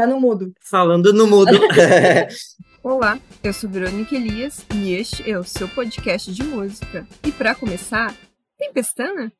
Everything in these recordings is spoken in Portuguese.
Tá no mudo. Falando no mudo. Olá, eu sou Verônica Elias e este é o seu podcast de música. E para começar, tem pestana?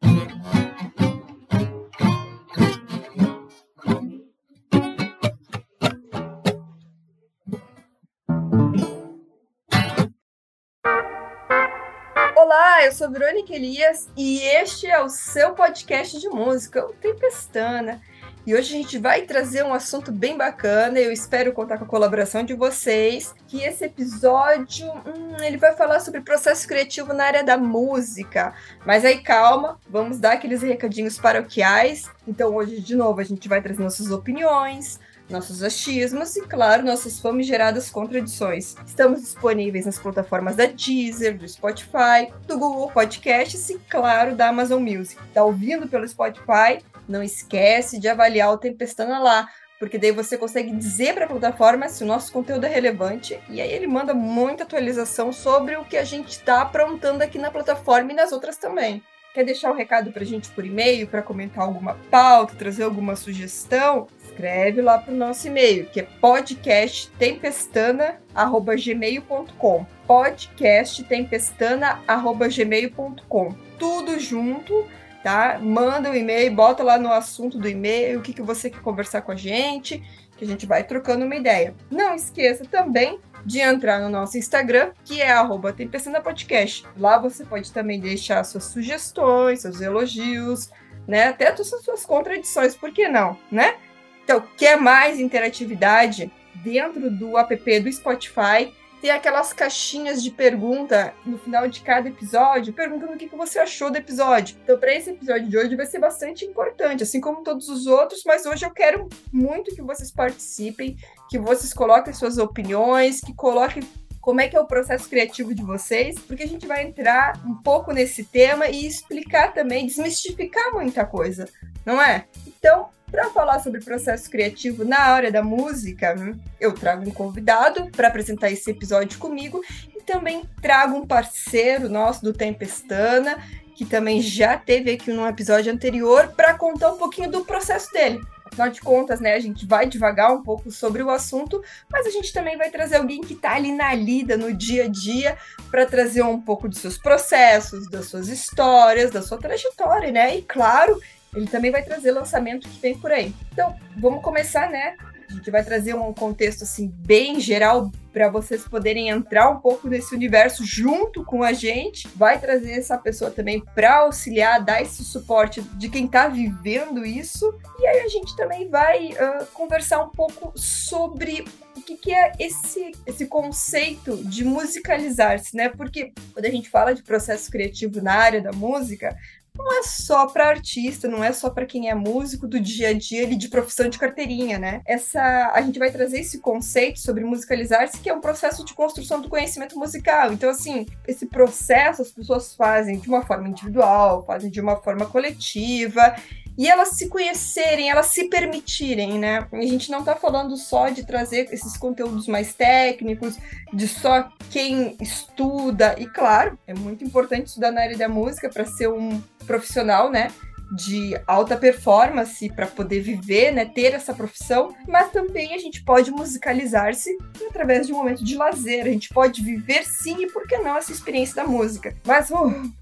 Olá, eu sou Verônica Elias e este é o seu podcast de música, o Tempestana. E hoje a gente vai trazer um assunto bem bacana. Eu espero contar com a colaboração de vocês. Que esse episódio hum, ele vai falar sobre processo criativo na área da música. Mas aí calma, vamos dar aqueles recadinhos paroquiais. Então hoje de novo a gente vai trazer nossas opiniões, nossos achismos e, claro, nossas famigeradas contradições. Estamos disponíveis nas plataformas da Deezer, do Spotify, do Google Podcasts e, claro, da Amazon Music. Tá ouvindo pelo Spotify? Não esquece de avaliar o Tempestana lá, porque daí você consegue dizer para a plataforma se o nosso conteúdo é relevante e aí ele manda muita atualização sobre o que a gente está aprontando aqui na plataforma e nas outras também. Quer deixar um recado para a gente por e-mail, para comentar alguma pauta, trazer alguma sugestão? Escreve lá para o nosso e-mail, que é podcasttempestana.gmail.com podcasttempestana.gmail.com Tudo junto tá? Manda um e-mail, bota lá no assunto do e-mail o que, que você quer conversar com a gente, que a gente vai trocando uma ideia. Não esqueça também de entrar no nosso Instagram, que é arroba Podcast. Lá você pode também deixar suas sugestões, seus elogios, né? Até as suas contradições, por que não, né? Então, quer mais interatividade dentro do app do Spotify? Tem aquelas caixinhas de pergunta no final de cada episódio, perguntando o que você achou do episódio. Então, para esse episódio de hoje vai ser bastante importante, assim como todos os outros, mas hoje eu quero muito que vocês participem, que vocês coloquem suas opiniões, que coloquem como é que é o processo criativo de vocês, porque a gente vai entrar um pouco nesse tema e explicar também, desmistificar muita coisa, não é? Então, para falar sobre processo criativo na área da música, eu trago um convidado para apresentar esse episódio comigo e também trago um parceiro nosso do Tempestana, que também já teve aqui num episódio anterior, para contar um pouquinho do processo dele. Afinal de contas, né, a gente vai devagar um pouco sobre o assunto, mas a gente também vai trazer alguém que está ali na lida, no dia a dia, para trazer um pouco dos seus processos, das suas histórias, da sua trajetória, né? E claro, ele também vai trazer lançamento que vem por aí. Então, vamos começar, né? A gente vai trazer um contexto assim bem geral para vocês poderem entrar um pouco nesse universo junto com a gente. Vai trazer essa pessoa também para auxiliar, dar esse suporte de quem está vivendo isso. E aí a gente também vai uh, conversar um pouco sobre o que, que, é esse, esse conceito de musicalizar-se, né? Porque quando a gente fala de processo criativo na área da música, não é só para artista, não é só para quem é músico do dia a dia ali de profissão de carteirinha, né? Essa a gente vai trazer esse conceito sobre musicalizar-se que é um processo de construção do conhecimento musical. Então assim, esse processo as pessoas fazem de uma forma individual, fazem de uma forma coletiva e elas se conhecerem, elas se permitirem, né? A gente não tá falando só de trazer esses conteúdos mais técnicos, de só quem estuda, e claro, é muito importante estudar na área da música para ser um profissional, né? de alta performance para poder viver, né, ter essa profissão, mas também a gente pode musicalizar-se através de um momento de lazer. A gente pode viver sim e por que não essa experiência da música. Mas uh,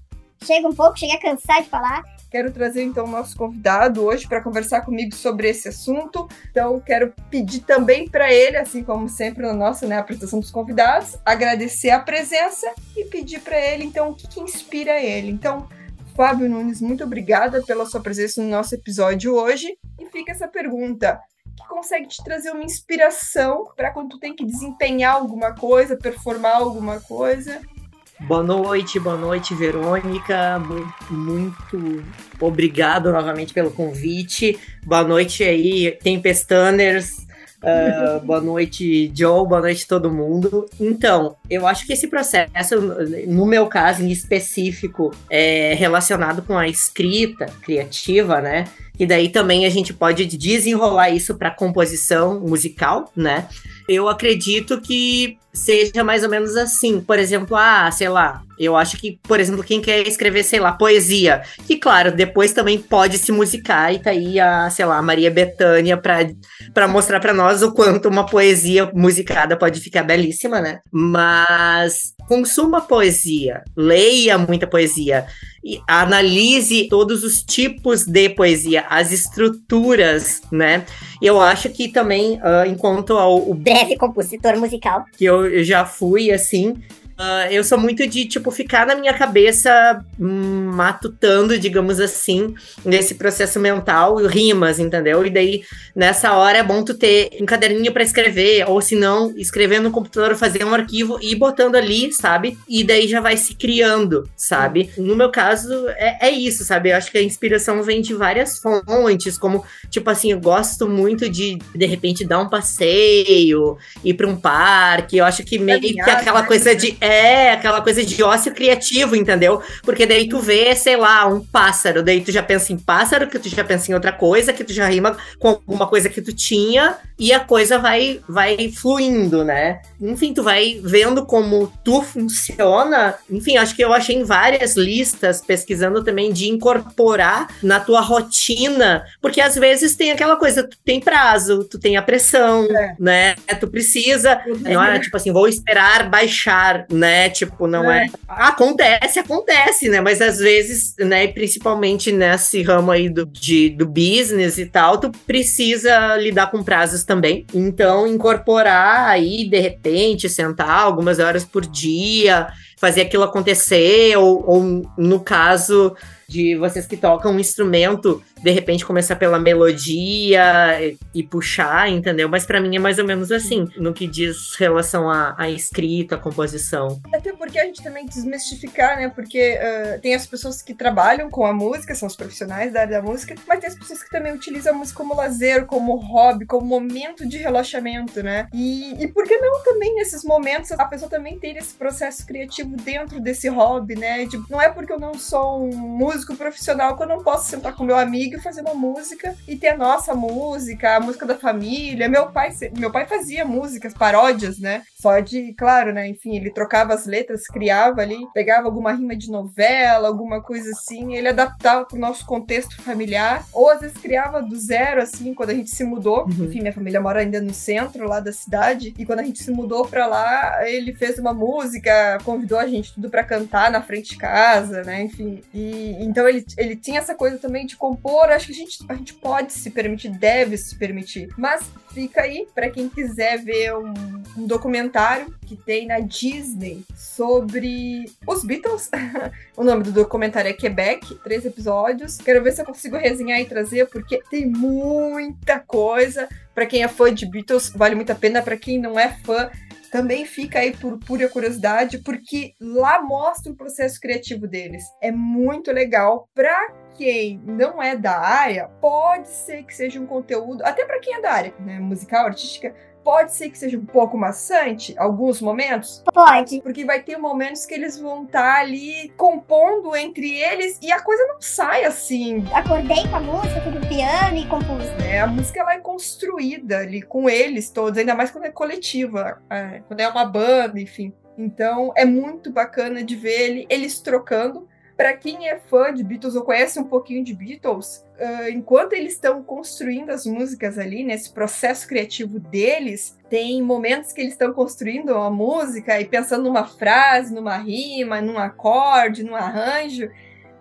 chega um pouco, chega a cansar de falar. Quero trazer então o nosso convidado hoje para conversar comigo sobre esse assunto. Então, quero pedir também para ele, assim como sempre na nossa né, apresentação dos convidados, agradecer a presença e pedir para ele então o que, que inspira ele. Então, Fábio Nunes, muito obrigada pela sua presença no nosso episódio hoje. E fica essa pergunta: que consegue te trazer uma inspiração para quando tu tem que desempenhar alguma coisa, performar alguma coisa Boa noite, boa noite, Verônica. Muito obrigado novamente pelo convite. Boa noite aí, Tempestaners. Uh, boa noite, Joe. Boa noite, todo mundo. Então, eu acho que esse processo, no meu caso em específico, é relacionado com a escrita criativa, né? E daí também a gente pode desenrolar isso para composição musical, né? Eu acredito que seja mais ou menos assim. Por exemplo, ah, sei lá, eu acho que, por exemplo, quem quer escrever, sei lá, poesia, que claro, depois também pode se musicar e tá aí a, sei lá, Maria Bethânia para mostrar para nós o quanto uma poesia musicada pode ficar belíssima, né? Mas consuma poesia, leia muita poesia, e analise todos os tipos de poesia, as estruturas, né? Eu acho que também, uh, enquanto ao, o breve compositor musical, que eu já fui assim, Uh, eu sou muito de, tipo, ficar na minha cabeça matutando, digamos assim, nesse processo mental, rimas, entendeu? E daí, nessa hora, é bom tu ter um caderninho para escrever, ou se não, escrever no computador, fazer um arquivo e ir botando ali, sabe? E daí já vai se criando, sabe? No meu caso, é, é isso, sabe? Eu acho que a inspiração vem de várias fontes, como, tipo assim, eu gosto muito de, de repente, dar um passeio, ir para um parque. Eu acho que meio que aquela né? coisa de é, aquela coisa de ócio criativo, entendeu? Porque daí tu vê, sei lá, um pássaro, daí tu já pensa em pássaro, que tu já pensa em outra coisa, que tu já rima com alguma coisa que tu tinha, e a coisa vai, vai fluindo, né? Enfim, tu vai vendo como tu funciona. Enfim, acho que eu achei em várias listas, pesquisando também, de incorporar na tua rotina, porque às vezes tem aquela coisa, tu tem prazo, tu tem a pressão, é. né? Tu precisa, não é tipo assim, vou esperar baixar, né? Tipo, não é. é. Acontece, acontece, né? Mas às vezes, né, principalmente nesse ramo aí do, de, do business e tal, tu precisa lidar com prazos também. Então, incorporar aí, de repente, sentar algumas horas por dia, fazer aquilo acontecer, ou, ou no caso de vocês que tocam um instrumento, de repente começar pela melodia e, e puxar, entendeu? Mas para mim é mais ou menos assim, no que diz relação à, escrita, à composição. Até porque a gente também desmistificar, né? Porque uh, tem as pessoas que trabalham com a música, são os profissionais da área da música, mas tem as pessoas que também utilizam a música como lazer, como hobby, como momento de relaxamento, né? E, e por que não também nesses momentos a pessoa também ter esse processo criativo dentro desse hobby, né? Tipo, não é porque eu não sou um músico músico profissional que eu não posso sentar com meu amigo e fazer uma música e ter a nossa música, a música da família. Meu pai, meu pai fazia músicas, paródias, né? De, claro, né? Enfim, ele trocava as letras, criava ali, pegava alguma rima de novela, alguma coisa assim, ele adaptava pro nosso contexto familiar, ou às vezes criava do zero, assim, quando a gente se mudou. Uhum. Enfim, minha família mora ainda no centro lá da cidade, e quando a gente se mudou pra lá, ele fez uma música, convidou a gente tudo para cantar na frente de casa, né? Enfim, e então ele, ele tinha essa coisa também de compor. Acho que a gente, a gente pode se permitir, deve se permitir. Mas fica aí para quem quiser ver um, um, documentário que tem na Disney sobre os Beatles. o nome do documentário é Quebec, três episódios. Quero ver se eu consigo resenhar e trazer, porque tem muita coisa. Para quem é fã de Beatles, vale muito a pena. Para quem não é fã, também fica aí por pura curiosidade, porque lá mostra o processo criativo deles. É muito legal para quem não é da área, pode ser que seja um conteúdo, até para quem é da área, né, musical, artística, Pode ser que seja um pouco maçante, alguns momentos? Pode. Porque vai ter momentos que eles vão estar tá ali compondo entre eles e a coisa não sai assim. Acordei com a música, fui pro piano e compus. É, a música ela é construída ali com eles todos, ainda mais quando é coletiva, é, quando é uma banda, enfim. Então é muito bacana de ver ele, eles trocando para quem é fã de Beatles ou conhece um pouquinho de Beatles, uh, enquanto eles estão construindo as músicas ali, nesse processo criativo deles, tem momentos que eles estão construindo a música e pensando numa frase, numa rima, num acorde, num arranjo.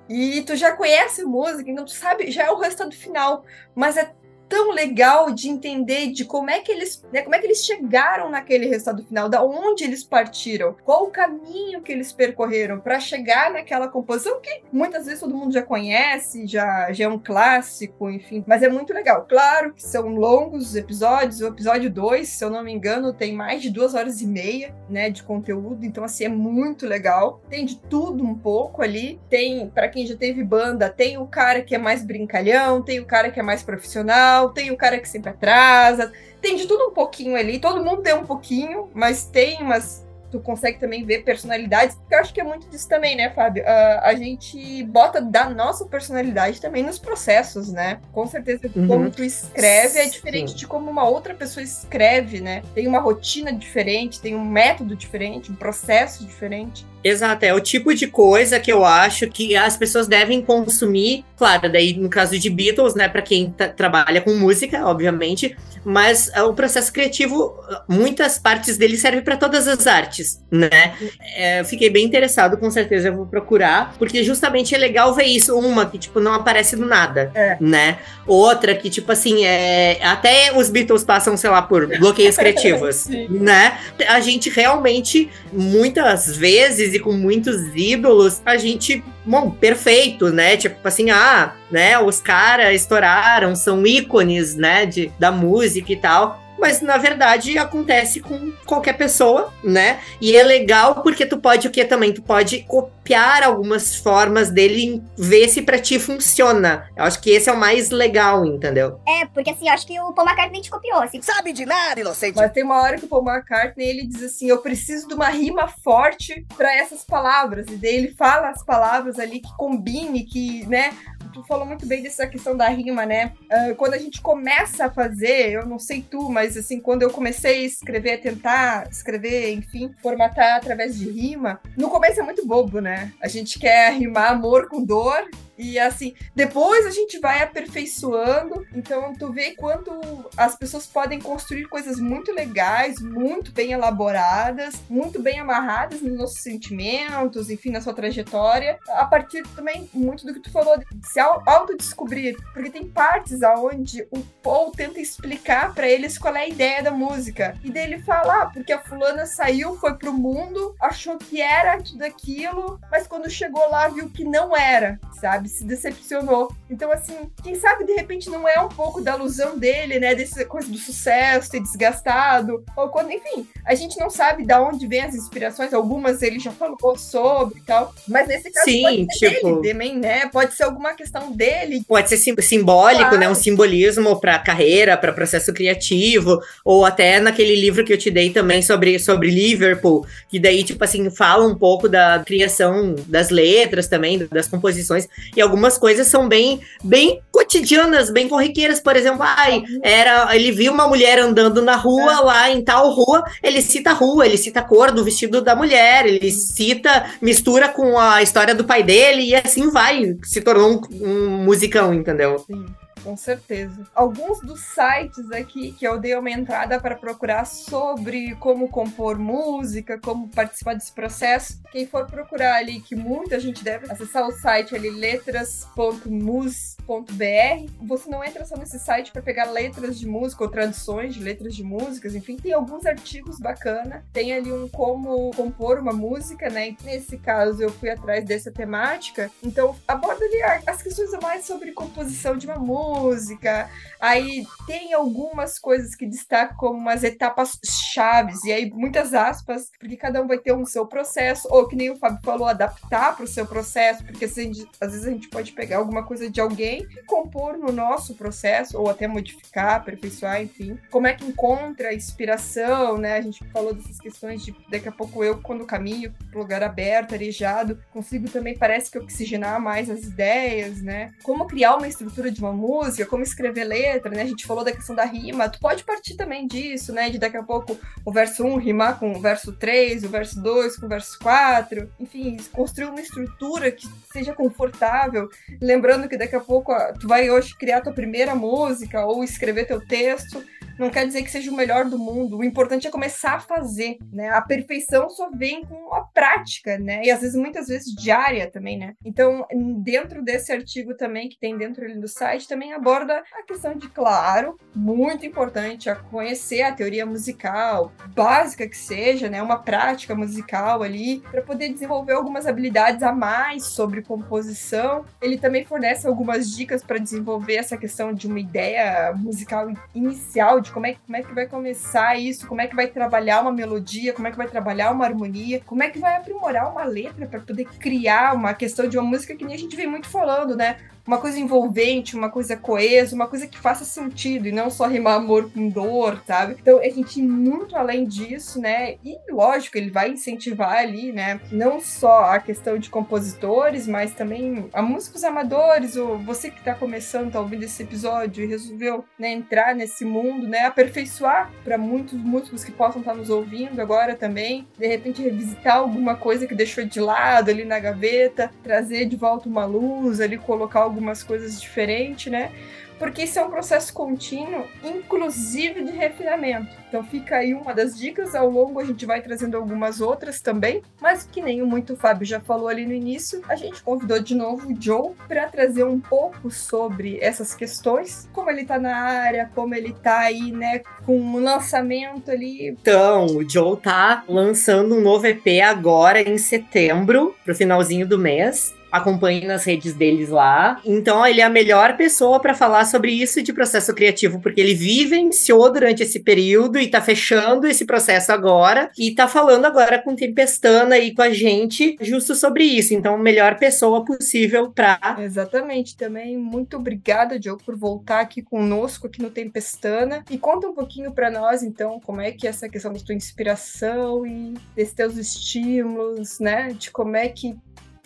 E tu já conhece a música, então tu sabe, já é o resultado final. Mas é tão legal de entender de como é que eles, né, como é que eles chegaram naquele resultado final, da onde eles partiram, qual o caminho que eles percorreram para chegar naquela composição que muitas vezes todo mundo já conhece, já, já é um clássico, enfim, mas é muito legal. Claro que são longos episódios, o episódio 2, se eu não me engano, tem mais de duas horas e meia, né, de conteúdo, então assim é muito legal. Tem de tudo um pouco ali. Tem, para quem já teve banda, tem o cara que é mais brincalhão, tem o cara que é mais profissional tem o cara que sempre atrasa, tem de tudo um pouquinho ali, todo mundo tem um pouquinho, mas tem umas tu consegue também ver personalidades. Eu acho que é muito disso também, né, Fábio? Uh, a gente bota da nossa personalidade também nos processos, né? Com certeza, uhum. como tu escreve é diferente Sim. de como uma outra pessoa escreve, né? Tem uma rotina diferente, tem um método diferente, um processo diferente. Exato, é o tipo de coisa que eu acho que as pessoas devem consumir. Claro, daí no caso de Beatles, né, para quem trabalha com música, obviamente, mas é, o processo criativo, muitas partes dele servem para todas as artes, né? É, fiquei bem interessado, com certeza eu vou procurar, porque justamente é legal ver isso. Uma que, tipo, não aparece do nada, é. né? Outra que, tipo assim, é, até os Beatles passam, sei lá, por bloqueios criativos, né? A gente realmente, muitas vezes, e com muitos ídolos, a gente, bom, perfeito, né? Tipo assim, ah, né, os caras estouraram, são ícones, né, de, da música e tal mas na verdade acontece com qualquer pessoa, né? E é legal porque tu pode o que também? Tu pode copiar algumas formas dele e ver se pra ti funciona. Eu acho que esse é o mais legal, entendeu? É, porque assim, eu acho que o Paul McCartney te copiou, assim. Sabe de nada, inocente. Mas tem uma hora que o Paul McCartney, ele diz assim, eu preciso de uma rima forte para essas palavras. E daí ele fala as palavras ali que combine, que, né, tu falou muito bem dessa questão da rima, né? Uh, quando a gente começa a fazer, eu não sei tu, mas assim, quando eu comecei a escrever, a tentar escrever, enfim, formatar através de rima, no começo é muito bobo, né? A gente quer rimar amor com dor e assim, depois a gente vai aperfeiçoando. Então, tu vê quanto as pessoas podem construir coisas muito legais, muito bem elaboradas, muito bem amarradas nos nossos sentimentos, enfim, na sua trajetória. A partir também, muito do que tu falou, de se autodescobrir. Porque tem partes aonde o Paul tenta explicar para eles qual é a ideia da música. E daí ele fala, ah, porque a fulana saiu, foi pro mundo, achou que era tudo aquilo, mas quando chegou lá viu que não era, sabe? Sabe? Se decepcionou. Então, assim, quem sabe de repente não é um pouco da ilusão dele, né? Dessa coisa do sucesso, ter desgastado. Ou quando, enfim, a gente não sabe de onde vem as inspirações. Algumas ele já falou sobre e tal. Mas nesse caso, Sim, pode ser tipo... dele também, né? Pode ser alguma questão dele. Pode ser sim, simbólico, claro. né? Um simbolismo para carreira, para processo criativo. Ou até naquele livro que eu te dei também sobre, sobre Liverpool, que daí, tipo assim, fala um pouco da criação das letras também, das composições e algumas coisas são bem, bem cotidianas, bem corriqueiras. Por exemplo, ai, era, ele viu uma mulher andando na rua é. lá em tal rua, ele cita a rua, ele cita a cor do vestido da mulher, ele cita, mistura com a história do pai dele e assim vai. Se tornou um, um musicão, entendeu? Sim com certeza. Alguns dos sites aqui que eu dei uma entrada para procurar sobre como compor música, como participar desse processo. Quem for procurar ali, que muita gente deve acessar o site ali, letras.mus.br. Você não entra só nesse site para pegar letras de música ou traduções de letras de músicas, enfim, tem alguns artigos bacana. Tem ali um como compor uma música, né? Nesse caso, eu fui atrás dessa temática. Então, aborda ali as questões mais sobre composição de uma música música. Aí tem algumas coisas que destacam como umas etapas chaves, e aí muitas aspas, porque cada um vai ter um seu processo, ou que nem o Fábio falou, adaptar para o seu processo, porque às vezes a gente pode pegar alguma coisa de alguém e compor no nosso processo, ou até modificar, aperfeiçoar, enfim. Como é que encontra inspiração, né? A gente falou dessas questões de daqui a pouco eu, quando caminho pro lugar aberto, arejado, consigo também, parece que oxigenar mais as ideias, né? Como criar uma estrutura de uma música música, como escrever letra, né? A gente falou da questão da rima. Tu pode partir também disso, né? De daqui a pouco o verso 1 rimar com o verso 3, o verso 2 com o verso 4. Enfim, construir uma estrutura que seja confortável. Lembrando que daqui a pouco tu vai hoje criar tua primeira música ou escrever teu texto não quer dizer que seja o melhor do mundo. O importante é começar a fazer, né? A perfeição só vem com a prática, né? E às vezes, muitas vezes, diária também, né? Então, dentro desse artigo também, que tem dentro ali do site, também aborda a questão de, claro, muito importante, a conhecer a teoria musical, básica que seja, né? Uma prática musical ali, para poder desenvolver algumas habilidades a mais sobre composição. Ele também fornece algumas dicas para desenvolver essa questão de uma ideia musical inicial, de como é, como é que vai começar isso, como é que vai trabalhar uma melodia, como é que vai trabalhar uma harmonia, como é que vai aprimorar uma letra para poder criar uma questão de uma música que nem a gente vem muito falando, né? Uma coisa envolvente, uma coisa coesa, uma coisa que faça sentido e não só rimar amor com dor, sabe? Então a gente ir muito além disso, né? E lógico, ele vai incentivar ali, né? Não só a questão de compositores, mas também a músicos amadores, ou você que tá começando, tá ouvindo esse episódio e resolveu né, entrar nesse mundo, né? Aperfeiçoar para muitos músicos que possam estar tá nos ouvindo agora também, de repente revisitar alguma coisa que deixou de lado ali na gaveta, trazer de volta uma luz ali, colocar algumas coisas diferentes, né? porque isso é um processo contínuo, inclusive de refinamento. Então fica aí uma das dicas, ao longo a gente vai trazendo algumas outras também, mas que nem o muito Fábio já falou ali no início, a gente convidou de novo o Joe para trazer um pouco sobre essas questões, como ele tá na área, como ele tá aí, né, com um lançamento ali. Então, o Joe tá lançando um novo EP agora em setembro, pro finalzinho do mês acompanhe nas redes deles lá. Então, ele é a melhor pessoa para falar sobre isso de processo criativo, porque ele vivenciou durante esse período e tá fechando esse processo agora e tá falando agora com Tempestana aí com a gente justo sobre isso. Então, melhor pessoa possível para Exatamente. Também muito obrigada, Diogo, por voltar aqui conosco aqui no Tempestana e conta um pouquinho para nós, então, como é que é essa questão da tua inspiração e desses teus estímulos, né? De como é que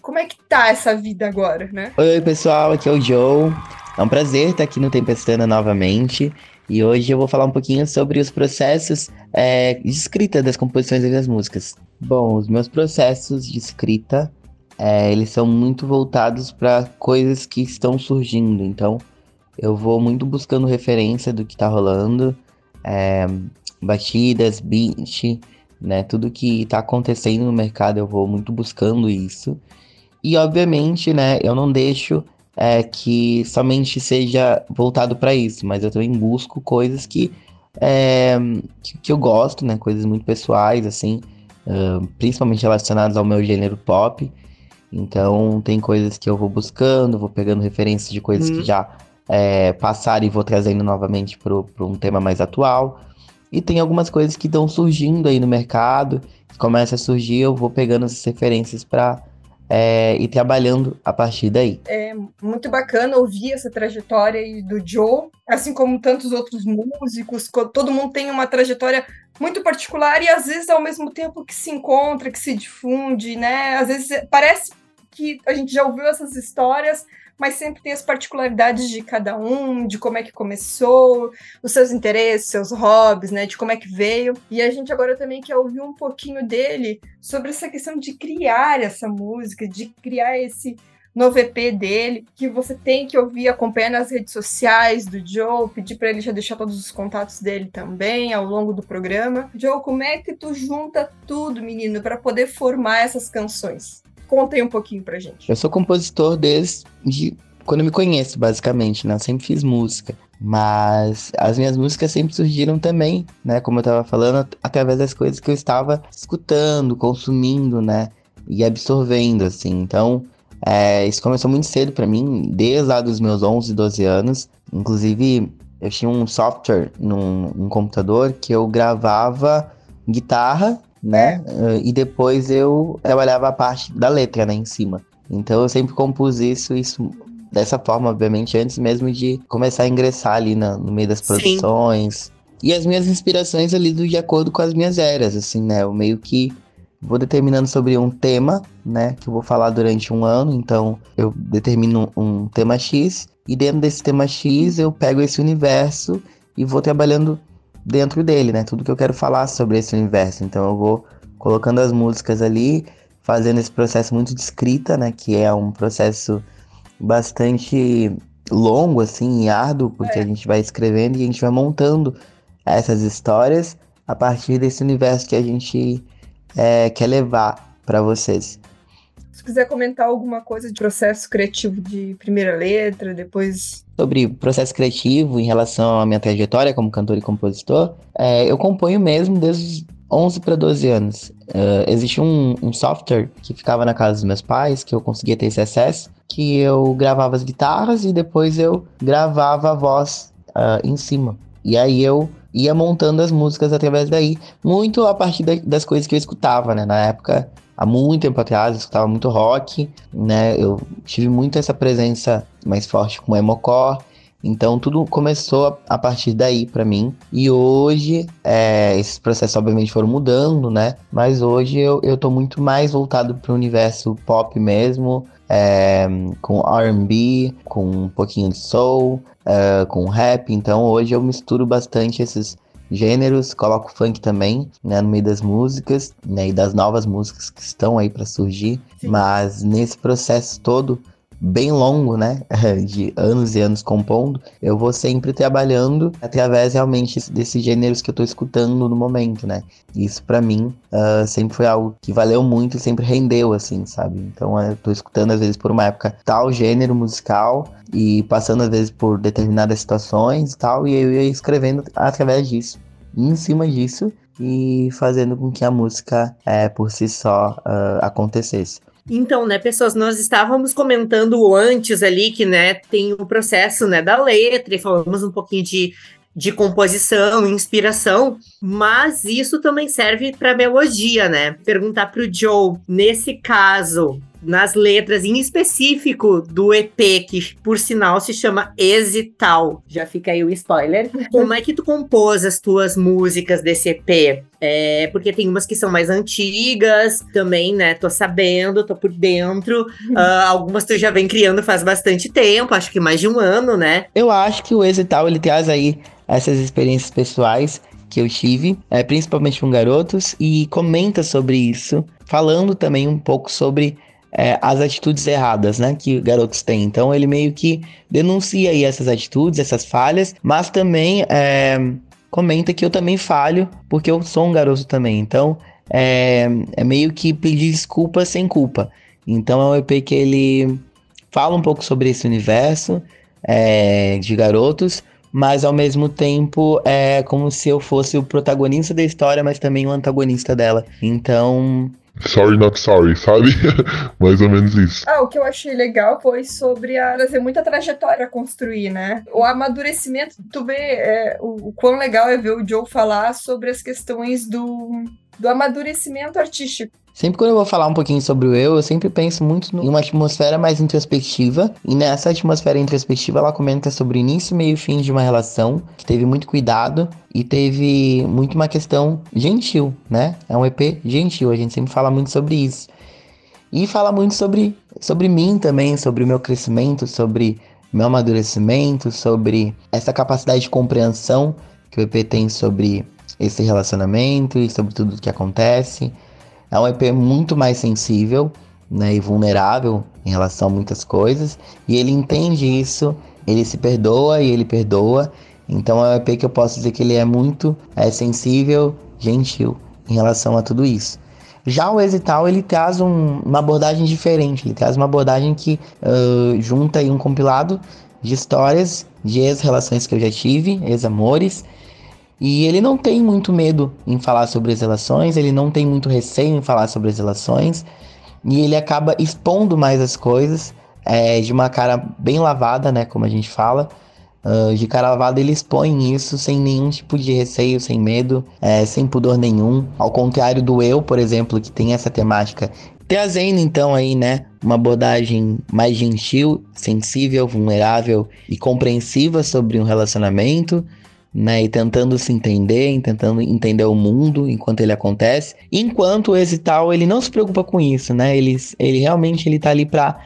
como é que tá essa vida agora, né? Oi, pessoal, aqui é o Joe. É um prazer estar aqui no Tempestana novamente. E hoje eu vou falar um pouquinho sobre os processos é, de escrita das composições e das músicas. Bom, os meus processos de escrita, é, eles são muito voltados para coisas que estão surgindo. Então, eu vou muito buscando referência do que está rolando, é, batidas, beat, né? Tudo que está acontecendo no mercado, eu vou muito buscando isso. E obviamente, né, eu não deixo é, que somente seja voltado para isso, mas eu também busco coisas que, é, que, que, eu gosto, né, coisas muito pessoais, assim, uh, principalmente relacionadas ao meu gênero pop. Então, tem coisas que eu vou buscando, vou pegando referências de coisas que uhum. já é, passaram e vou trazendo novamente para um tema mais atual. E tem algumas coisas que estão surgindo aí no mercado, que começa a surgir, eu vou pegando essas referências para é, e trabalhando a partir daí. É muito bacana ouvir essa trajetória aí do Joe, assim como tantos outros músicos, todo mundo tem uma trajetória muito particular e às vezes ao mesmo tempo que se encontra, que se difunde, né? Às vezes parece que a gente já ouviu essas histórias, mas sempre tem as particularidades de cada um, de como é que começou, os seus interesses, seus hobbies, né, de como é que veio. E a gente agora também quer ouvir um pouquinho dele sobre essa questão de criar essa música, de criar esse novo EP dele, que você tem que ouvir, acompanhar nas redes sociais do Joe, pedir para ele já deixar todos os contatos dele também ao longo do programa. Joe, como é que tu junta tudo, menino, para poder formar essas canções? Conta aí um pouquinho pra gente. Eu sou compositor desde quando eu me conheço, basicamente, né? Eu sempre fiz música. Mas as minhas músicas sempre surgiram também, né? Como eu tava falando, através das coisas que eu estava escutando, consumindo, né? E absorvendo, assim. Então, é, isso começou muito cedo para mim, desde lá dos meus 11, 12 anos. Inclusive, eu tinha um software num, num computador que eu gravava guitarra né? E depois eu trabalhava a parte da letra, né, em cima. Então eu sempre compus isso, isso dessa forma, obviamente, antes mesmo de começar a ingressar ali na, no meio das produções. Sim. E as minhas inspirações ali do, de acordo com as minhas eras, assim, né? Eu meio que vou determinando sobre um tema, né? Que eu vou falar durante um ano. Então eu determino um tema X. E dentro desse tema X eu pego esse universo e vou trabalhando dentro dele, né? Tudo que eu quero falar sobre esse universo. Então eu vou colocando as músicas ali, fazendo esse processo muito de escrita, né? Que é um processo bastante longo, assim, e árduo, porque é. a gente vai escrevendo e a gente vai montando essas histórias a partir desse universo que a gente é, quer levar para vocês. Se quiser comentar alguma coisa de processo criativo de primeira letra, depois. Sobre processo criativo em relação à minha trajetória como cantor e compositor, é, eu componho mesmo desde 11 para 12 anos. Uh, existe um, um, software que ficava na casa dos meus pais, que eu conseguia ter esse acesso, que eu gravava as guitarras e depois eu gravava a voz uh, em cima. E aí eu ia montando as músicas através daí, muito a partir da, das coisas que eu escutava, né? Na época, há muito tempo atrás, eu escutava muito rock, né? Eu tive muito essa presença mais forte com emocore. Então tudo começou a partir daí para mim. E hoje, é, esses processos obviamente foram mudando, né? Mas hoje eu, eu tô muito mais voltado para o universo pop mesmo, é, com RB, com um pouquinho de soul, é, com rap. Então hoje eu misturo bastante esses gêneros, coloco funk também, né, no meio das músicas, né, e das novas músicas que estão aí para surgir. Sim. Mas nesse processo todo, bem longo, né? De anos e anos compondo, eu vou sempre trabalhando através realmente desses gêneros que eu tô escutando no momento, né? Isso para mim uh, sempre foi algo que valeu muito e sempre rendeu, assim, sabe? Então eu tô escutando às vezes por uma época tal gênero musical e passando às vezes por determinadas situações e tal, e eu ia escrevendo através disso. Em cima disso, e fazendo com que a música é, por si só uh, acontecesse. Então, né, pessoas, nós estávamos comentando antes ali que, né, tem o processo, né, da letra e falamos um pouquinho de, de composição, inspiração, mas isso também serve para melodia, né? Perguntar para o Joe, nesse caso, nas letras, em específico do EP, que por sinal se chama Exital. Já fica aí o spoiler. Como é que tu compôs as tuas músicas desse EP? É, porque tem umas que são mais antigas, também, né? Tô sabendo, tô por dentro. Uh, algumas tu já vem criando faz bastante tempo, acho que mais de um ano, né? Eu acho que o Exital, ele traz aí essas experiências pessoais que eu tive, é, principalmente com garotos, e comenta sobre isso, falando também um pouco sobre é, as atitudes erradas, né, que garotos têm. Então ele meio que denuncia aí essas atitudes, essas falhas, mas também é, comenta que eu também falho porque eu sou um garoto também. Então é, é meio que pedir desculpa sem culpa. Então é um EP que ele fala um pouco sobre esse universo é, de garotos, mas ao mesmo tempo é como se eu fosse o protagonista da história, mas também o antagonista dela. Então Sorry Not Sorry, sabe? Mais ou menos isso. Ah, o que eu achei legal foi sobre a trazer muita trajetória a construir, né? O amadurecimento, tu vê é, o, o quão legal é ver o Joe falar sobre as questões do, do amadurecimento artístico. Sempre quando eu vou falar um pouquinho sobre o eu, eu sempre penso muito em uma atmosfera mais introspectiva. E nessa atmosfera introspectiva, ela comenta sobre início, meio e fim de uma relação, que teve muito cuidado e teve muito uma questão gentil, né? É um EP gentil, a gente sempre fala muito sobre isso. E fala muito sobre, sobre mim também, sobre o meu crescimento, sobre meu amadurecimento, sobre essa capacidade de compreensão que o EP tem sobre esse relacionamento e sobre tudo o que acontece. É um EP muito mais sensível né, e vulnerável em relação a muitas coisas. E ele entende isso, ele se perdoa e ele perdoa. Então é um EP que eu posso dizer que ele é muito é, sensível, gentil em relação a tudo isso. Já o Exital, ele traz um, uma abordagem diferente, ele traz uma abordagem que uh, junta um compilado de histórias de ex-relações que eu já tive, ex-amores, e ele não tem muito medo em falar sobre as relações, ele não tem muito receio em falar sobre as relações, e ele acaba expondo mais as coisas é, de uma cara bem lavada, né? Como a gente fala. Uh, de cara lavada, ele expõe isso sem nenhum tipo de receio, sem medo, é, sem pudor nenhum. Ao contrário do eu, por exemplo, que tem essa temática. Trazendo então aí, né, uma abordagem mais gentil, sensível, vulnerável e compreensiva sobre um relacionamento, né, e tentando se entender, tentando entender o mundo enquanto ele acontece. Enquanto o Exital, ele não se preocupa com isso, né? Ele, ele realmente ele tá ali para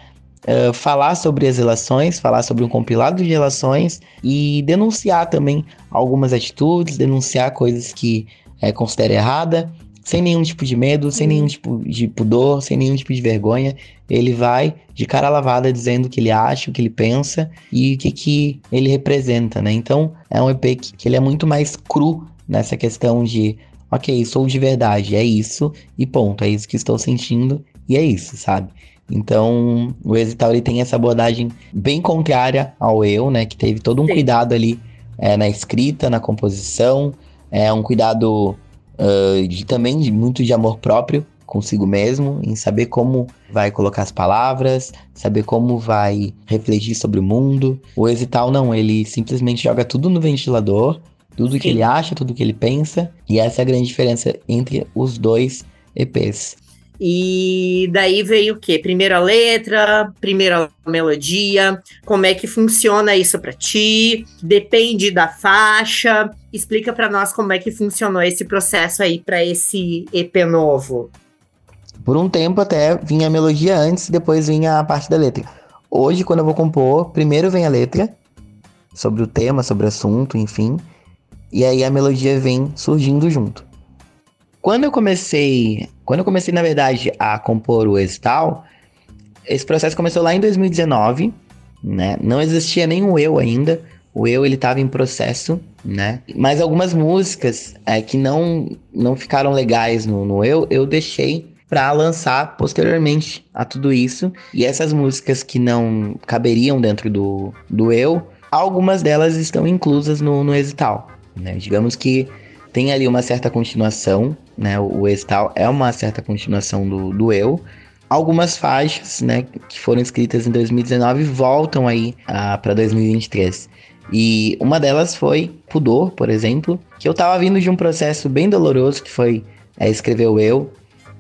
uh, falar sobre as relações, falar sobre um compilado de relações e denunciar também algumas atitudes, denunciar coisas que é, considera errada sem nenhum tipo de medo, sem nenhum tipo de pudor, sem nenhum tipo de vergonha. Ele vai de cara lavada dizendo o que ele acha, o que ele pensa e o que, que ele representa, né? Então é um EP que, que ele é muito mais cru nessa questão de, ok, sou de verdade, é isso e ponto, é isso que estou sentindo e é isso, sabe? Então, o Exital ele tem essa abordagem bem contrária ao eu, né? Que teve todo um Sim. cuidado ali é, na escrita, na composição, é um cuidado uh, de, também de muito de amor próprio consigo mesmo, em saber como vai colocar as palavras, saber como vai refletir sobre o mundo. O Exital não, ele simplesmente joga tudo no ventilador, tudo Sim. que ele acha, tudo que ele pensa, e essa é a grande diferença entre os dois EPs. E daí veio o quê? Primeiro a letra, primeiro a melodia, como é que funciona isso para ti? Depende da faixa. Explica para nós como é que funcionou esse processo aí para esse EP novo. Por um tempo até vinha a melodia antes, depois vinha a parte da letra. Hoje, quando eu vou compor, primeiro vem a letra, sobre o tema, sobre o assunto, enfim. E aí a melodia vem surgindo junto. Quando eu comecei, quando eu comecei na verdade a compor o Extal, esse processo começou lá em 2019, né? Não existia o eu ainda. O eu ele estava em processo, né? Mas algumas músicas é, que não não ficaram legais no, no eu, eu deixei para lançar posteriormente a tudo isso. E essas músicas que não caberiam dentro do, do eu, algumas delas estão inclusas no, no. Né? Digamos que tem ali uma certa continuação, né? O, Exital é uma certa continuação do, do eu. Algumas faixas, né, que foram escritas em 2019 voltam aí ah, para 2023. E uma delas foi Pudor, por exemplo, que eu tava vindo de um processo bem doloroso que foi é, escrever o eu,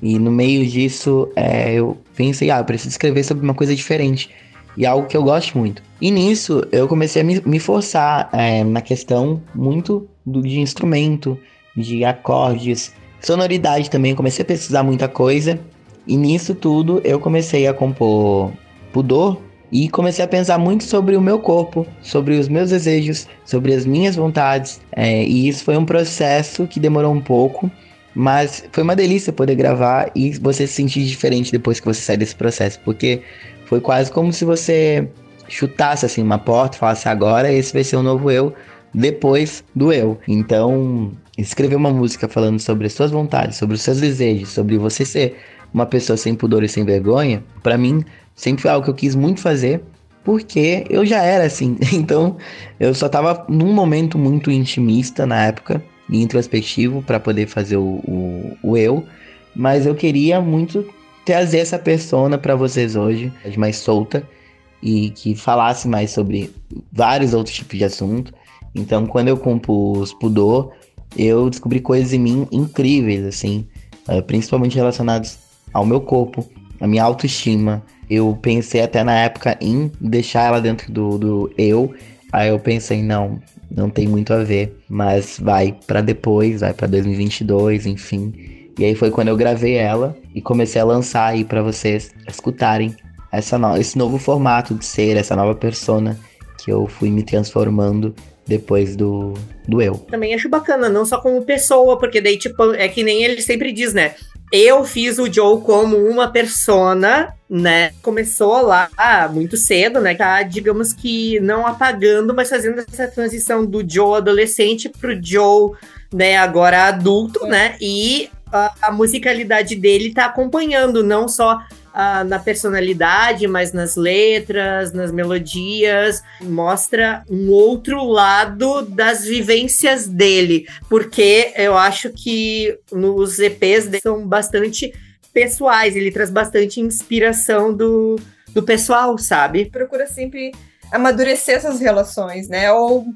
e no meio disso, é, eu pensei, ah, eu preciso escrever sobre uma coisa diferente. E algo que eu gosto muito. E nisso, eu comecei a me, me forçar é, na questão muito do, de instrumento, de acordes, sonoridade também. Comecei a pesquisar muita coisa. E nisso tudo, eu comecei a compor Pudor, e comecei a pensar muito sobre o meu corpo, sobre os meus desejos, sobre as minhas vontades. É, e isso foi um processo que demorou um pouco, mas foi uma delícia poder gravar e você se sentir diferente depois que você sai desse processo, porque foi quase como se você chutasse assim uma porta falasse agora esse vai ser o novo eu depois do eu. Então, escrever uma música falando sobre as suas vontades, sobre os seus desejos, sobre você ser uma pessoa sem pudor e sem vergonha, para mim sempre foi algo que eu quis muito fazer, porque eu já era assim. Então, eu só tava num momento muito intimista na época e introspectivo para poder fazer o, o, o, eu, mas eu queria muito trazer essa persona para vocês hoje, mais solta e que falasse mais sobre vários outros tipos de assunto. Então, quando eu compus Pudor, eu descobri coisas em mim incríveis, assim, uh, principalmente relacionadas ao meu corpo, à minha autoestima. Eu pensei até na época em deixar ela dentro do, do eu. Aí eu pensei, não, não tem muito a ver, mas vai para depois, vai para 2022, enfim. E aí foi quando eu gravei ela e comecei a lançar aí para vocês escutarem essa no esse novo formato de ser, essa nova persona que eu fui me transformando depois do, do eu. Também acho bacana, não só como pessoa, porque daí, tipo, é que nem ele sempre diz, né? Eu fiz o Joe como uma persona, né? Começou lá muito cedo, né? Tá, digamos que não apagando, mas fazendo essa transição do Joe adolescente pro Joe, né, agora adulto, né? E a, a musicalidade dele tá acompanhando, não só na personalidade, mas nas letras, nas melodias. Mostra um outro lado das vivências dele, porque eu acho que nos EPs são bastante pessoais, ele traz bastante inspiração do, do pessoal, sabe? Procura sempre amadurecer essas relações, né? Ou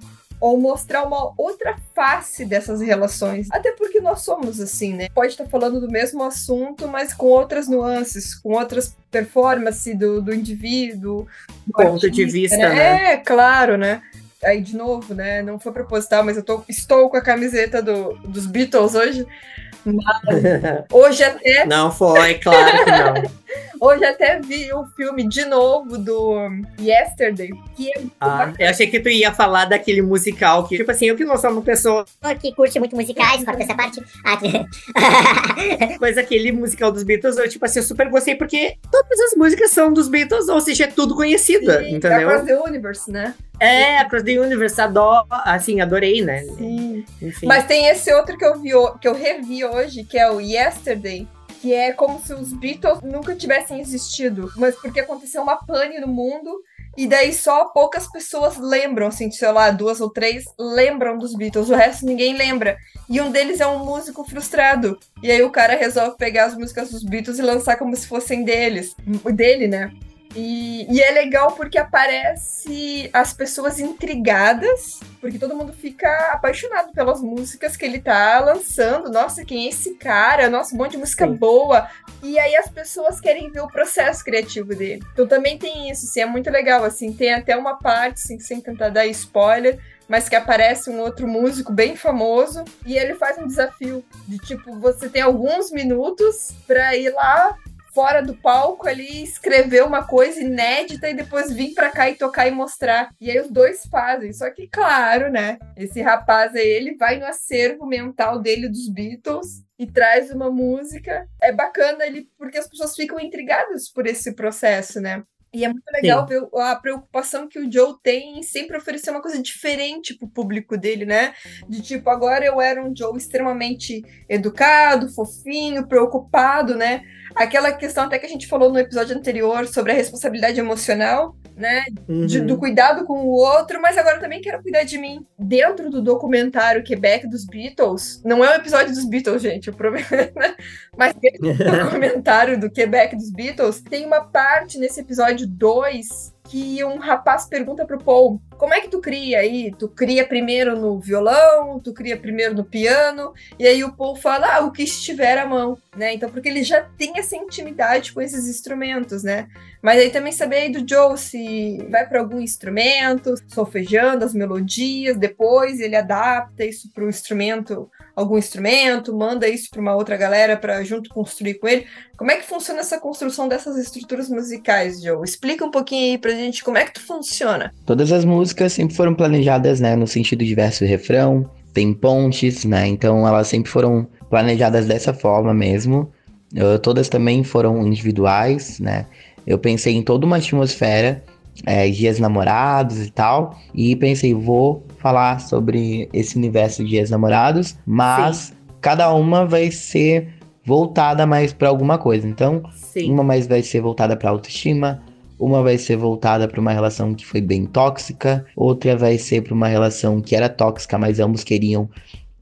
ou mostrar uma outra face dessas relações. Até porque nós somos assim, né? Pode estar falando do mesmo assunto, mas com outras nuances, com outras performances do, do indivíduo. Do Ponto artista, de vista, né? né? É, claro, né? Aí, de novo, né? Não foi proposital, mas eu tô, estou com a camiseta do, dos Beatles hoje. Mas hoje até. Não foi, claro que não. hoje até vi o um filme de novo do Yesterday. Que é ah, eu achei que tu ia falar daquele musical que, tipo assim, eu que não sou uma pessoa. Que curte muito musicais, corta essa parte. Ah, mas aquele musical dos Beatles, eu, tipo assim, eu super gostei porque todas as músicas são dos Beatles, ou seja, é tudo conhecida, Sim, entendeu? Across the Universe, né? É, Across the Universe, adoro, assim, adorei, né? Sim. Enfim. Mas tem esse outro que eu vi, que eu revi hoje, que é o Yesterday, que é como se os Beatles nunca tivessem existido, mas porque aconteceu uma pane no mundo e daí só poucas pessoas lembram, assim, sei lá, duas ou três lembram dos Beatles, o resto ninguém lembra. E um deles é um músico frustrado. E aí o cara resolve pegar as músicas dos Beatles e lançar como se fossem deles, dele, né? E, e, é legal porque aparece as pessoas intrigadas porque todo mundo fica apaixonado pelas músicas que ele tá lançando. Nossa, quem é esse cara? Nossa, um monte de música Sim. boa. E aí as pessoas querem ver o processo criativo dele. Então também tem isso, assim, é muito legal, assim, tem até uma parte, assim, sem tentar dar spoiler, mas que aparece um outro músico bem famoso e ele faz um desafio de tipo, você tem alguns minutos pra ir lá fora do palco ali escrever uma coisa inédita e depois vir pra cá e tocar e mostrar. E aí os dois fazem. Só que, claro, né? Esse rapaz aí, ele vai no acervo mental dele dos Beatles e traz uma música. É bacana ele porque as pessoas ficam intrigadas por esse processo, né? E é muito legal ver a preocupação que o Joe tem em sempre oferecer uma coisa diferente pro público dele, né? De tipo, agora eu era um Joe extremamente educado, fofinho, preocupado, né? Aquela questão até que a gente falou no episódio anterior sobre a responsabilidade emocional, né? De- Uhum. do cuidado com o outro, mas agora também quero cuidar de mim. Dentro do documentário Quebec dos Beatles, não é um episódio dos Beatles, gente, eu prometo, né? Mas dentro do documentário do Quebec dos Beatles, tem uma parte nesse episódio 2 que um rapaz pergunta pro Paul: como é que tu cria aí? Tu cria primeiro no violão, tu cria primeiro no piano, e aí o Paul fala: ah, o que estiver à mão, né? Então, porque ele já tem essa intimidade com esses instrumentos, né? Mas aí também saber aí do Joe se vai para algum instrumento, solfejando as melodias, depois ele adapta isso para o instrumento, algum instrumento, manda isso para uma outra galera para junto construir com ele. Como é que funciona essa construção dessas estruturas musicais, Joe? Explica um pouquinho aí pra gente como é que tu funciona. Todas as músicas sempre foram planejadas, né, no sentido de verso e refrão, tem pontes, né, então elas sempre foram planejadas dessa forma mesmo. Uh, todas também foram individuais, né, eu pensei em toda uma atmosfera, é, dias namorados e tal, e pensei, vou falar sobre esse universo de dias namorados, mas cada uma vai ser voltada mais pra alguma coisa, então Sim. uma mais vai ser voltada para autoestima, uma vai ser voltada para uma relação que foi bem tóxica, outra vai ser para uma relação que era tóxica, mas ambos queriam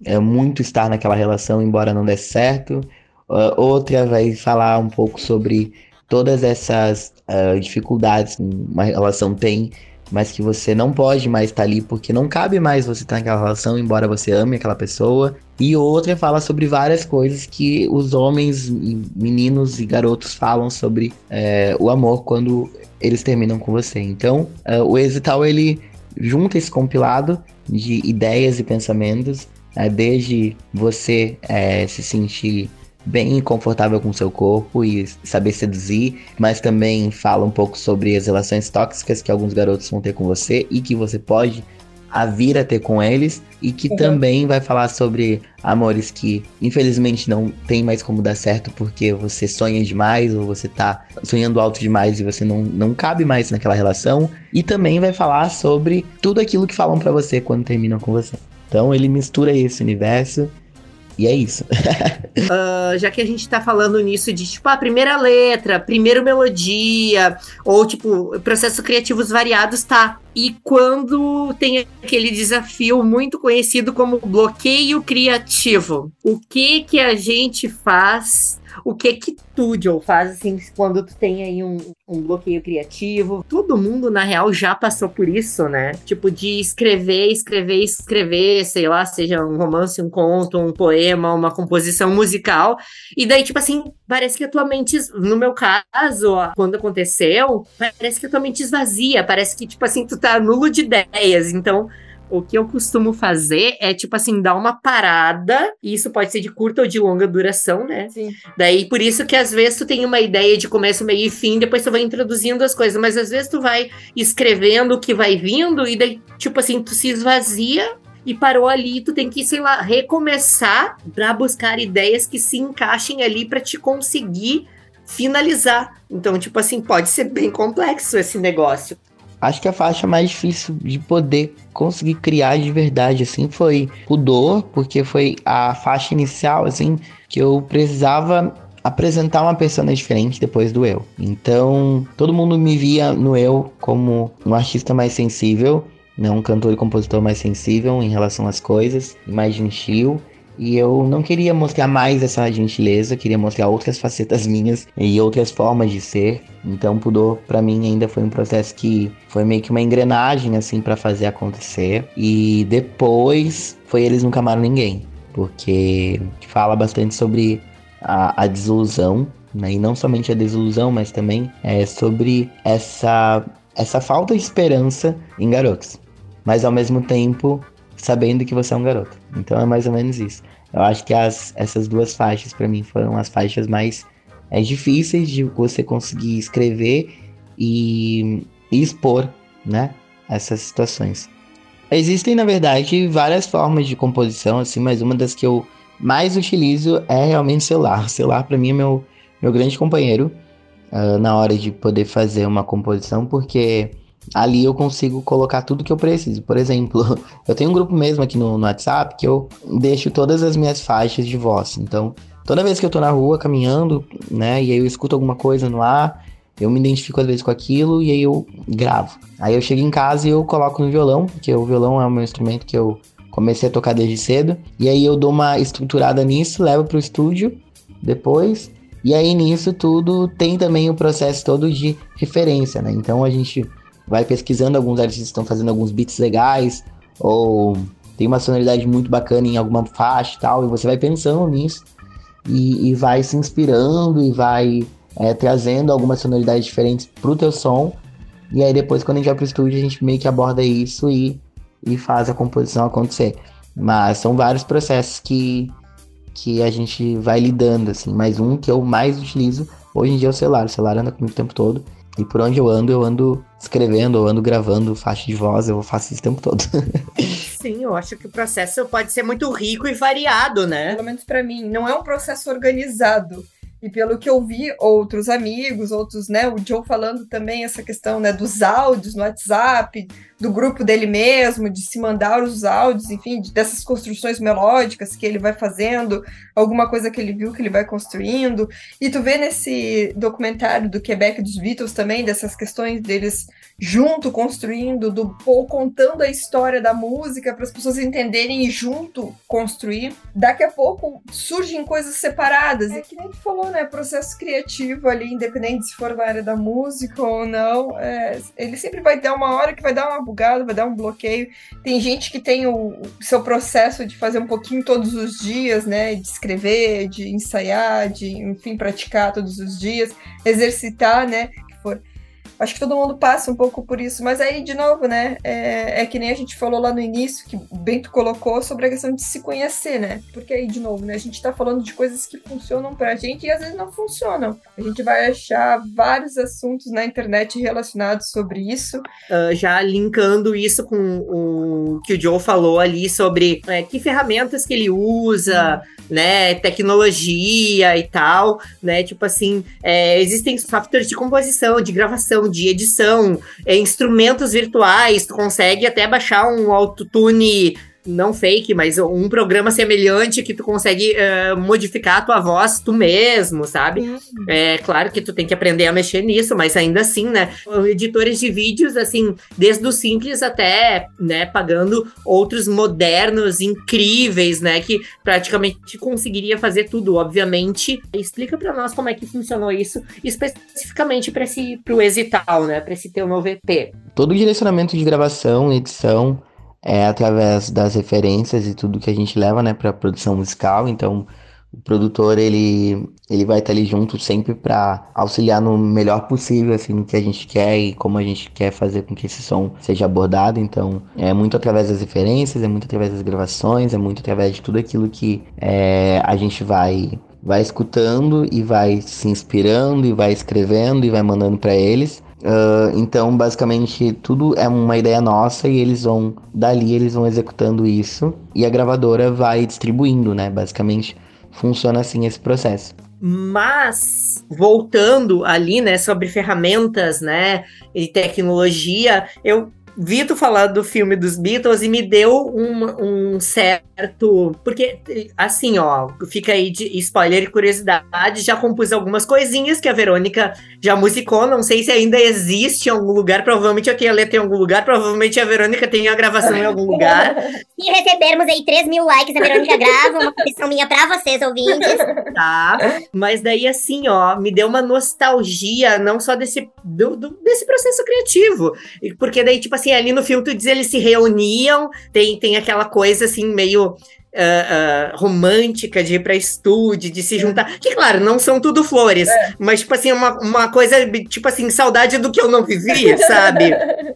é, muito estar naquela relação, embora não desse certo. Uh, outra vai falar um pouco sobre todas essas uh, dificuldades que uma relação tem, mas que você não pode mais estar ali porque não cabe mais você estar naquela relação, embora você ame aquela pessoa. E outra fala sobre várias coisas que os homens, meninos e garotos falam sobre é, o amor quando eles terminam com você. Então, é, o Exital ele junta esse compilado de ideias e pensamentos, é, desde você é, se sentir bem confortável com o seu corpo e saber seduzir, mas também fala um pouco sobre as relações tóxicas que alguns garotos vão ter com você e que você pode a vir a ter com eles e que Uhum. também vai falar sobre amores que infelizmente não tem mais como dar certo porque você sonha demais ou você tá sonhando alto demais e você não, não cabe mais naquela relação e também vai falar sobre tudo aquilo que falam pra você quando terminam com você. Então ele mistura esse universo e é isso. Ah, já que a gente tá falando nisso de, tipo, a primeira letra, primeiro melodia, ou, tipo, processos criativos variados, tá. E quando tem aquele desafio muito conhecido como bloqueio criativo, o que que a gente faz? O que que tu, Joe, faz, assim, quando tu tem aí um, um bloqueio criativo? Todo mundo, na real, já passou por isso, né? Tipo, de escrever, escrever, escrever, sei lá, seja um romance, um conto, um poema, uma composição musical. E daí, tipo assim, parece que a tua mente, no meu caso, ó, quando aconteceu, parece que a tua mente esvazia, parece que, tipo assim, tu tá nulo de ideias. Então, o que eu costumo fazer é, tipo assim, dar uma parada, e isso pode ser de curta ou de longa duração, né? Sim. Daí, por isso que às vezes tu tem uma ideia de começo, meio e fim, depois tu vai introduzindo as coisas, mas às vezes tu vai escrevendo o que vai vindo, e daí, tipo assim, tu se esvazia e parou ali, tu tem que, sei lá, recomeçar pra buscar ideias que se encaixem ali pra te conseguir finalizar. Então, tipo assim, pode ser bem complexo esse negócio. Acho que a faixa mais difícil de poder conseguir criar de verdade, assim, foi o Dor, porque foi a faixa inicial, assim, que eu precisava apresentar uma persona diferente depois do eu. Então, todo mundo me via no eu como um artista mais sensível, né, um cantor e compositor mais sensível em relação às coisas, mais gentil. E eu não queria mostrar mais essa gentileza, queria mostrar outras facetas minhas e outras formas de ser. Então, Pudor para mim ainda foi um processo que foi meio que uma engrenagem assim para fazer acontecer. E depois foi eles nunca amaram ninguém, porque fala bastante sobre a, a desilusão, né? E não somente a desilusão, mas também é sobre essa essa falta de esperança em garotos. Mas ao mesmo tempo sabendo que você é um garoto. Então é mais ou menos isso. Eu acho que as, essas duas faixas para mim foram as faixas mais é, difíceis de você conseguir escrever e, e expor, né, essas situações. Existem, na verdade, várias formas de composição, assim, mas uma das que eu mais utilizo é realmente o celular. O celular, para mim, é meu, meu grande companheiro uh, na hora de poder fazer uma composição, porque ali eu consigo colocar tudo que eu preciso. Por exemplo, eu tenho um grupo mesmo aqui no, no, WhatsApp que eu deixo todas as minhas faixas de voz. Então, toda vez que eu tô na rua caminhando, né, e aí eu escuto alguma coisa no ar, eu me identifico às vezes com aquilo e aí eu gravo. Aí eu chego em casa e eu coloco no violão, porque o violão é o meu instrumento que eu comecei a tocar desde cedo. E aí eu dou uma estruturada nisso, levo pro estúdio depois. E aí nisso tudo tem também o processo todo de referência, né? Então a gente vai pesquisando, alguns artistas estão fazendo alguns beats legais, ou tem uma sonoridade muito bacana em alguma faixa e tal, e você vai pensando nisso, e, e vai se inspirando, e vai é, trazendo algumas sonoridades diferentes pro teu som, e aí depois quando a gente vai pro estúdio, a gente meio que aborda isso e, e faz a composição acontecer. Mas são vários processos que, que a gente vai lidando, assim, mas um que eu mais utilizo hoje em dia é o celular, o celular anda comigo o tempo todo, e por onde eu ando, eu ando escrevendo, eu ando gravando faixa de voz, eu faço isso o tempo todo. Sim, eu acho que o processo pode ser muito rico e variado, né? Pelo menos para mim, não é um processo organizado. E pelo que eu vi, outros amigos, outros, né, o Joe falando também essa questão, né, dos áudios no WhatsApp, do grupo dele mesmo, de se mandar os áudios, enfim, dessas construções melódicas que ele vai fazendo, alguma coisa que ele viu que ele vai construindo. E tu vê nesse documentário do Quebec dos Beatles também, dessas questões deles junto construindo, do Paul contando a história da música para as pessoas entenderem e junto construir. Daqui a pouco surgem coisas separadas. E que nem tu falou, né? Processo criativo ali, independente se for na área da música ou não, é, ele sempre vai ter uma hora que vai dar uma bugado, vai dar um bloqueio. Tem gente que tem o, o seu processo de fazer um pouquinho todos os dias, né? De escrever, de ensaiar, de, enfim, praticar todos os dias, exercitar, né? Que for. Acho que todo mundo passa um pouco por isso, mas aí, de novo, né? É, é, que nem a gente falou lá no início, que o Bento colocou sobre a questão de se conhecer, né? Porque aí, de novo, né? A gente tá falando de coisas que funcionam pra gente e às vezes não funcionam. A gente vai achar vários assuntos na internet relacionados sobre isso. Uh, já linkando isso com o que o Joe falou ali sobre é, que ferramentas que ele usa, né? Tecnologia e tal, né? Tipo assim, é, existem softwares de composição, de gravação de edição, é, instrumentos virtuais, tu consegue até baixar um autotune não fake, mas um programa semelhante que tu consegue uh, modificar a tua voz tu mesmo, sabe? Uhum. É claro que tu tem que aprender a mexer nisso, mas ainda assim, né? Editores de vídeos, assim, desde o simples até, né, pagando outros modernos, incríveis, né? Que praticamente conseguiria fazer tudo, obviamente. Explica para nós como é que funcionou isso, especificamente para esse pro Exital, né? Para esse teu novo EP. Todo o direcionamento de gravação, edição, é através das referências e tudo que a gente leva, né, para produção musical. Então, o produtor ele ele vai estar ali junto sempre para auxiliar no melhor possível assim no que a gente quer e como a gente quer fazer com que esse som seja abordado então é muito através das referências é muito através das gravações é muito através de tudo aquilo que é, a gente vai vai escutando e vai se inspirando e vai escrevendo e vai mandando para eles Uh, então, basicamente, tudo é uma ideia nossa e eles vão, dali, eles vão executando isso e a gravadora vai distribuindo, né? Basicamente, funciona assim esse processo. Mas, voltando ali, né, sobre ferramentas, né, e tecnologia, eu vi tu falar do filme dos Beatles e me deu um, um certo. Porque, assim, ó, fica aí de spoiler e curiosidade. Já compus algumas coisinhas que a Verônica já musicou. Não sei se ainda existe em algum lugar. Provavelmente aqui a letra em algum lugar. Provavelmente a Verônica tem a gravação em algum lugar. Se recebermos aí 3 mil likes, a Verônica grava uma comissão minha pra vocês, ouvintes. Tá? Mas daí, assim, ó, me deu uma nostalgia, não só desse, do, do, desse processo criativo. Porque daí, tipo assim, ali no filme tu diz eles se reuniam, tem, tem aquela coisa assim, meio uh, uh, romântica de ir pra estúdio, de se é. juntar. Que, claro, não são tudo flores, é. mas, tipo assim, uma, uma coisa, tipo assim, saudade do que eu não vivi, sabe?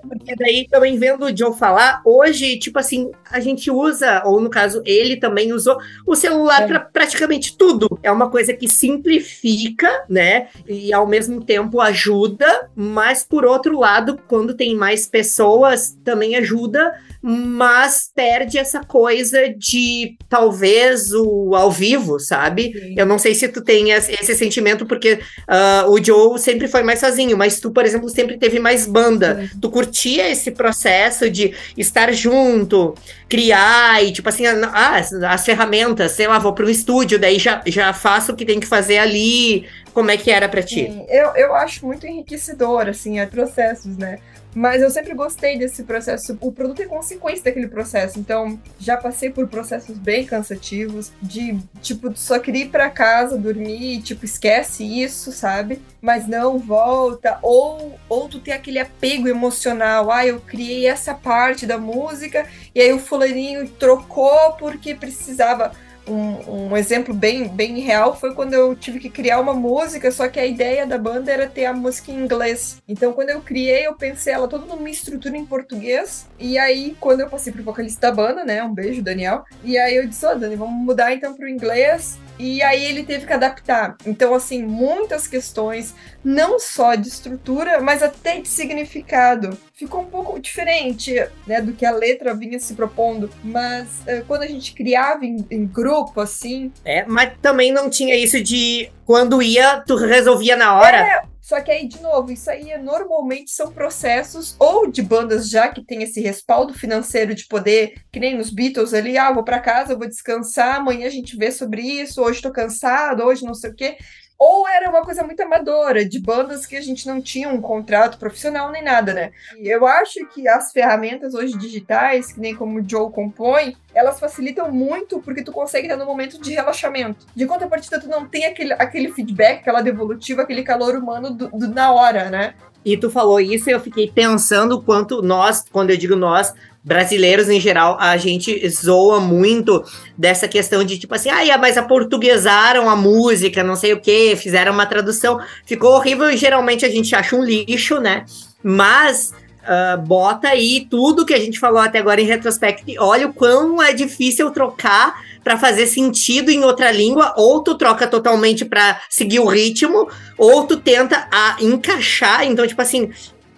Porque daí, também vendo o Joe falar, hoje, tipo assim, a gente usa, ou no caso, ele também usou o celular é. para praticamente tudo. É uma coisa que simplifica, né? E ao mesmo tempo ajuda, mas por outro lado, quando tem mais pessoas, também ajuda mas perde essa coisa de talvez o ao vivo, sabe? Sim. Eu não sei se tu tem esse sentimento, porque uh, o Joe sempre foi mais sozinho, mas tu, por exemplo, sempre teve mais banda. Sim. Tu curtia esse processo de estar junto, criar e, tipo assim, ah, as ferramentas, sei lá, vou para um estúdio, daí já, já faço o que tem que fazer ali. Como é que era para ti? Sim, eu, eu acho muito enriquecedor, assim, é processos, né? Mas eu sempre gostei desse processo. O produto é consequência daquele processo. Então, já passei por processos bem cansativos de, tipo, só queria ir pra casa, dormir, tipo, esquece isso, sabe? Mas não, volta. Ou, ou tu tem aquele apego emocional. Ah, eu criei essa parte da música e aí o fulaninho trocou porque precisava um, um, exemplo bem, bem real foi quando eu tive que criar uma música, só que a ideia da banda era ter a música em inglês. Então, quando eu criei, eu pensei ela toda numa estrutura em português. E aí, quando eu passei pro vocalista da banda, né? Um beijo, Daniel. E aí eu disse, ó, oh, Dani, vamos mudar então pro inglês. E aí ele teve que adaptar. Então, assim, muitas questões, não só de estrutura, mas até de significado. Ficou um pouco diferente, né, do que a letra vinha se propondo. Mas uh, quando a gente criava em, em, grupo, assim. É, mas também não tinha isso de quando ia, tu resolvia na hora. É, só que aí, de novo, isso aí é, normalmente são processos ou de bandas já que tem esse respaldo financeiro de poder, que nem nos Beatles ali, ah, vou para casa, vou descansar, amanhã a gente vê sobre isso, hoje tô cansado, hoje não sei o quê ou era uma coisa muito amadora, de bandas que a gente não tinha um contrato profissional nem nada, né? Eu acho que as ferramentas hoje digitais, que nem como o Joe compõe, elas facilitam muito porque tu consegue estar no momento de relaxamento. De contrapartida, tu não tem aquele, aquele feedback, aquela devolutiva, aquele calor humano do, do, na hora, né? E tu falou isso e eu fiquei pensando quanto nós, quando eu digo nós, brasileiros em geral, a gente zoa muito dessa questão de tipo assim, ah, mas aportuguesaram a música, não sei o que, fizeram uma tradução, ficou horrível e geralmente a gente acha um lixo, né? Mas uh, bota aí tudo que a gente falou até agora em retrospecto e olha o quão é difícil trocar para fazer sentido em outra língua, ou tu troca totalmente para seguir o ritmo, ou tu tenta a encaixar. Então, tipo assim,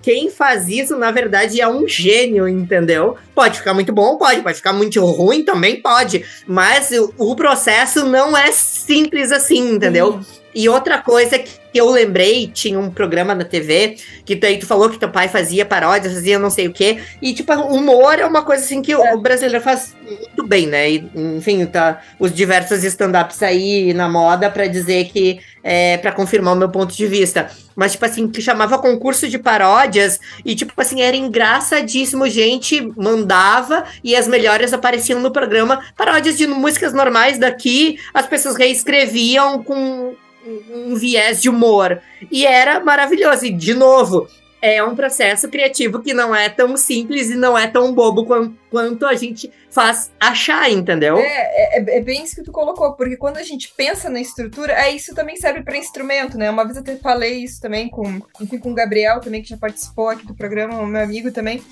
quem faz isso, na verdade, é um gênio, entendeu? Pode ficar muito bom, pode, pode ficar muito ruim também, pode. Mas o, o processo não é simples assim, entendeu? E outra coisa que eu lembrei, tinha um programa na TV, que tu, aí tu falou que teu pai fazia paródias, fazia não sei o quê. E, tipo, humor é uma coisa assim que é. o brasileiro faz muito bem, né? E, enfim, tá os diversos stand-ups aí na moda para dizer que é para confirmar o meu ponto de vista. Mas, tipo assim, que chamava concurso de paródias e, tipo assim, era engraçadíssimo. Gente mandava e as melhores apareciam no programa. Paródias de músicas normais daqui, as pessoas reescreviam com um viés de humor. E era maravilhoso. E, de novo, é um processo criativo que não é tão simples e não é tão bobo quanto, quanto a gente faz achar, entendeu? É, é, é, bem isso que tu colocou, porque quando a gente pensa na estrutura, é isso também serve para instrumento, né? Uma vez eu até falei isso também com, enfim, com o Gabriel também, que já participou aqui do programa, meu amigo também,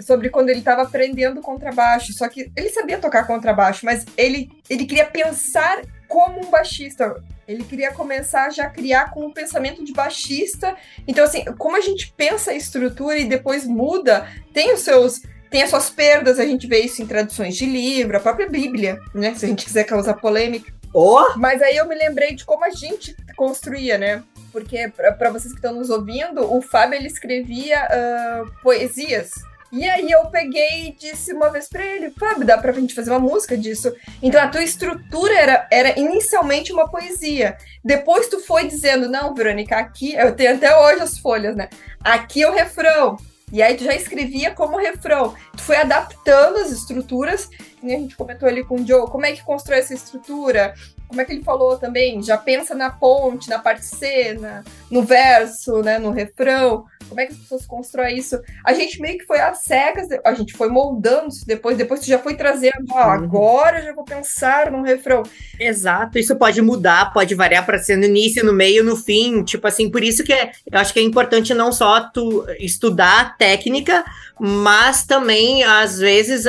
sobre quando ele estava aprendendo contrabaixo. Só que ele sabia tocar contrabaixo, mas ele, ele queria pensar como um baixista. Ele queria começar já a criar com o pensamento de baixista. Então, assim, como a gente pensa a estrutura e depois muda, tem os seus. Tem as suas perdas, a gente vê isso em traduções de livro, a própria Bíblia, né? Se a gente quiser causar polêmica. Oh. Mas aí eu me lembrei de como a gente construía, né? Porque, para vocês que estão nos ouvindo, o Fábio ele escrevia uh, poesias E aí eu peguei e disse uma vez pra ele, Fábio, dá pra gente fazer uma música disso. Então a tua estrutura era, era inicialmente uma poesia. Depois tu foi dizendo, não, Verônica, aqui, eu tenho até hoje as folhas, né? Aqui é o refrão. E aí tu já escrevia como refrão. Tu foi adaptando as estruturas, e a gente comentou ali com o Joe, como é que constrói essa estrutura? Como é que ele falou também? Já pensa na ponte, na parte C, na, no verso, né, no refrão. Como é que as pessoas constroem isso? A gente meio que foi às cegas, a gente foi moldando isso depois, depois tu já foi trazendo, ó, uhum. agora eu já vou pensar num refrão. Exato, isso pode mudar, pode variar para ser no início, no meio, no fim, tipo assim, por isso que é, eu acho que é importante não só tu estudar a técnica, mas também, às vezes,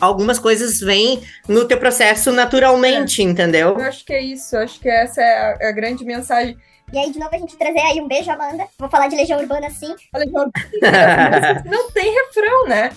algumas coisas vêm no teu processo naturalmente, é. entendeu? Eu acho que é isso, acho que essa é a, a, grande mensagem. E aí, de novo, a gente trazer aí um beijo, Amanda. Vou falar de Legião Urbana, sim. A Legião Urbana não tem refrão, né?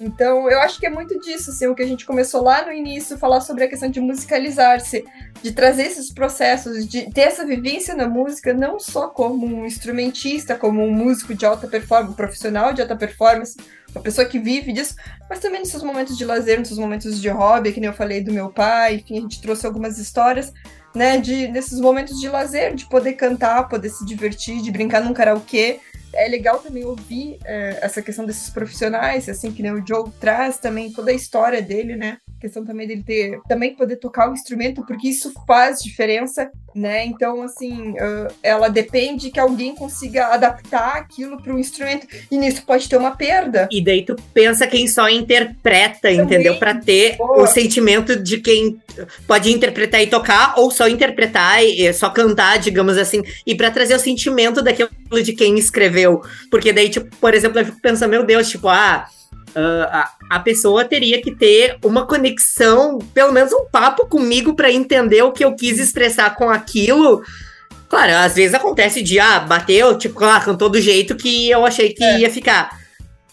Então, eu acho que é muito disso, assim, o que a gente começou lá no início, falar sobre a questão de musicalizar-se, de trazer esses processos, de ter essa vivência na música, não só como um instrumentista, como um músico de alta performance, um profissional de alta performance, uma pessoa que vive disso, mas também nos seus momentos de lazer, nos seus momentos de hobby, que nem eu falei do meu pai, enfim, a gente trouxe algumas histórias, né, de, nesses momentos de lazer, de poder cantar, poder se divertir, de brincar num karaokê, é legal também ouvir é, essa questão desses profissionais, assim, que né, o Joe traz também toda a história dele, né? Questão também dele ter também poder tocar o instrumento, porque isso faz diferença, né? Então, assim, uh, ela depende que alguém consiga adaptar aquilo para um instrumento, e nisso pode ter uma perda. E daí tu pensa quem só interpreta, também. entendeu? Para ter Boa. o sentimento de quem pode interpretar e tocar, ou só interpretar e só cantar, digamos assim, e para trazer o sentimento daquilo de quem escreveu. Porque daí, tipo, por exemplo, eu fico pensando, meu Deus, tipo, ah. Uh, a, a pessoa teria que ter uma conexão, pelo menos um papo comigo para entender o que eu quis expressar com aquilo. Claro, às vezes acontece de, ah, bateu, tipo, ah, cantou do jeito que eu achei que é. ia ficar.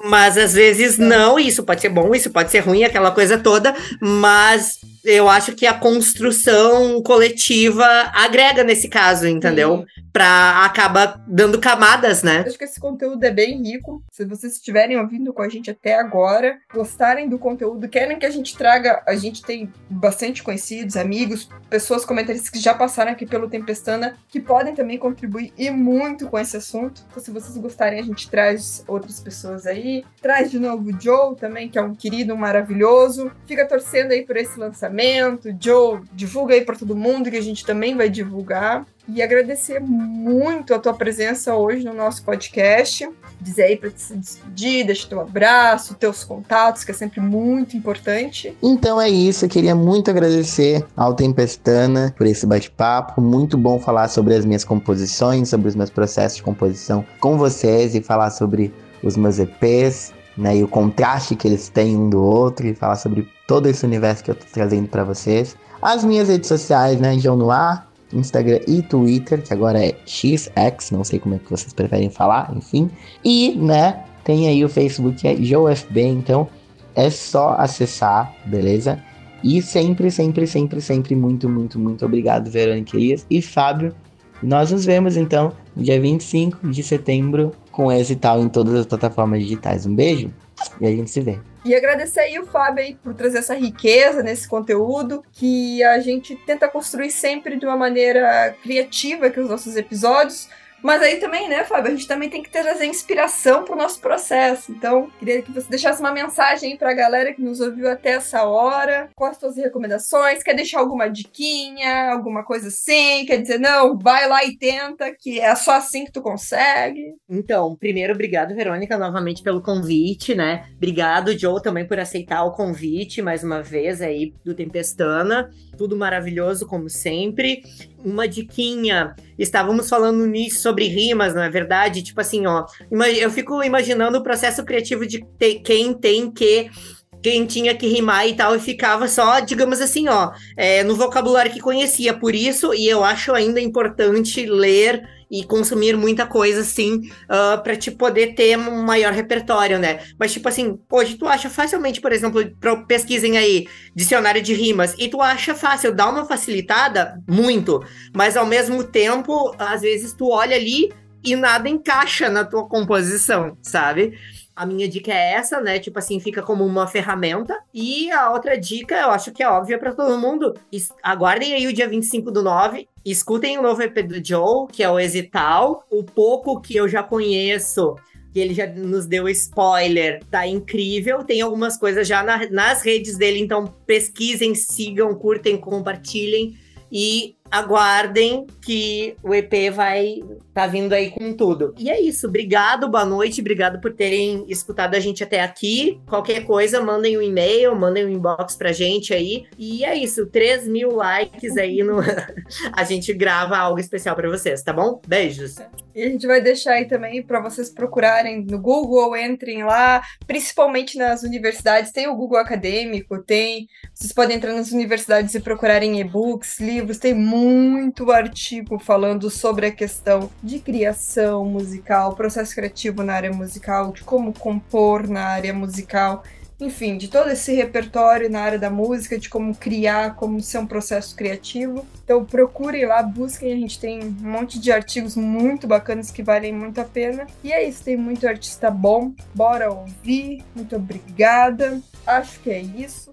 Mas às vezes é. não, isso pode ser bom, isso pode ser ruim, aquela coisa toda, mas eu acho que a construção coletiva agrega nesse caso, entendeu? Sim. Pra acaba dando camadas, né? Acho que esse conteúdo é bem rico. Se vocês estiverem ouvindo com a gente até agora, gostarem do conteúdo, querem que a gente traga, a gente tem bastante conhecidos, amigos, pessoas comentaristas que já passaram aqui pelo Tempestana, que podem também contribuir e muito com esse assunto. Então, se vocês gostarem, a gente traz outras pessoas aí. Traz de novo o Joe também, que é um querido, um maravilhoso. Fica torcendo aí por esse lançamento lançamento. Joe, divulga aí para todo mundo que a gente também vai divulgar. E agradecer muito a tua presença hoje no nosso podcast. Dizer aí para te despedir, deixa teu abraço, teus contatos, que é sempre muito importante. Então é isso, eu queria muito agradecer ao Tempestana por esse bate-papo. Muito bom falar sobre as minhas composições, sobre os meus processos de composição com vocês e falar sobre os meus EPs, né, e o contraste que eles têm um do outro e falar sobre todo esse universo que eu tô trazendo para vocês. As minhas redes sociais, né, João Noir, Instagram e Twitter, que agora é XX, não sei como é que vocês preferem falar, enfim. E, né, tem aí o Facebook que é JoeFB, então é só acessar, beleza? E sempre, sempre, sempre, sempre muito, muito, muito obrigado, Verônica Elias e Fábio. Nós nos vemos então no dia 25 de setembro com esse tal em todas as plataformas digitais. Um beijo e a gente se vê. E agradecer aí o Fábio aí por trazer essa riqueza nesse conteúdo que a gente tenta construir sempre de uma maneira criativa aqui os nossos episódios. Mas aí também, né, Fábio, a gente também tem que trazer inspiração para o nosso processo. Então, queria que você deixasse uma mensagem para a galera que nos ouviu até essa hora. Quais as suas recomendações? Quer deixar alguma diquinha, alguma coisa assim? Quer dizer, não, vai lá e tenta, que é só assim que tu consegue. Então, primeiro, obrigado, Verônica, novamente pelo convite, né? Obrigado, Joe, também por aceitar o convite mais uma vez aí do Tempestana. Tudo maravilhoso, como sempre uma diquinha. Estávamos falando nisso sobre rimas, não é verdade? Tipo assim, ó, eu fico imaginando o processo criativo de quem tem que quem tinha que rimar e tal, e ficava só, digamos assim, ó, é, no vocabulário que conhecia. Por isso, e eu acho ainda importante ler e consumir muita coisa, assim, uh, pra te poder ter um maior repertório, né? Mas, tipo assim, hoje tu acha facilmente, por exemplo, pesquisem aí dicionário de rimas, e tu acha fácil, dá uma facilitada? Muito. Mas ao mesmo tempo, às vezes tu olha ali e nada encaixa na tua composição, sabe? A minha dica é essa, né? Tipo assim, fica como uma ferramenta. E a outra dica, eu acho que é óbvia para todo mundo. Aguardem aí o dia 25 do 9. Escutem o novo EP do Joe, que é o Exital. O pouco que eu já conheço que ele já nos deu spoiler, tá incrível. Tem algumas coisas já na, nas redes dele, então pesquisem, sigam, curtem, compartilhem e aguardem que o EP vai tá vindo aí com tudo. E é isso. Obrigado, boa noite. Obrigado por terem escutado a gente até aqui. Qualquer coisa, mandem um e-mail, mandem um inbox pra gente aí. E é isso. 3 mil likes aí no. a gente grava algo especial para vocês, tá bom? Beijos. E a gente vai deixar aí também para vocês procurarem no Google, entrem lá, principalmente nas universidades. Tem o Google Acadêmico, tem. Vocês podem entrar nas universidades e procurarem e-books, livros, tem muito artigo falando sobre a questão de criação musical, processo criativo na área musical, de como compor na área musical, enfim, de todo esse repertório na área da música, de como criar, como ser um processo criativo. Então procurem lá, busquem, a gente tem um monte de artigos muito bacanas que valem muito a pena. E é isso, tem muito artista bom, bora ouvir. Muito obrigada. Acho que é isso.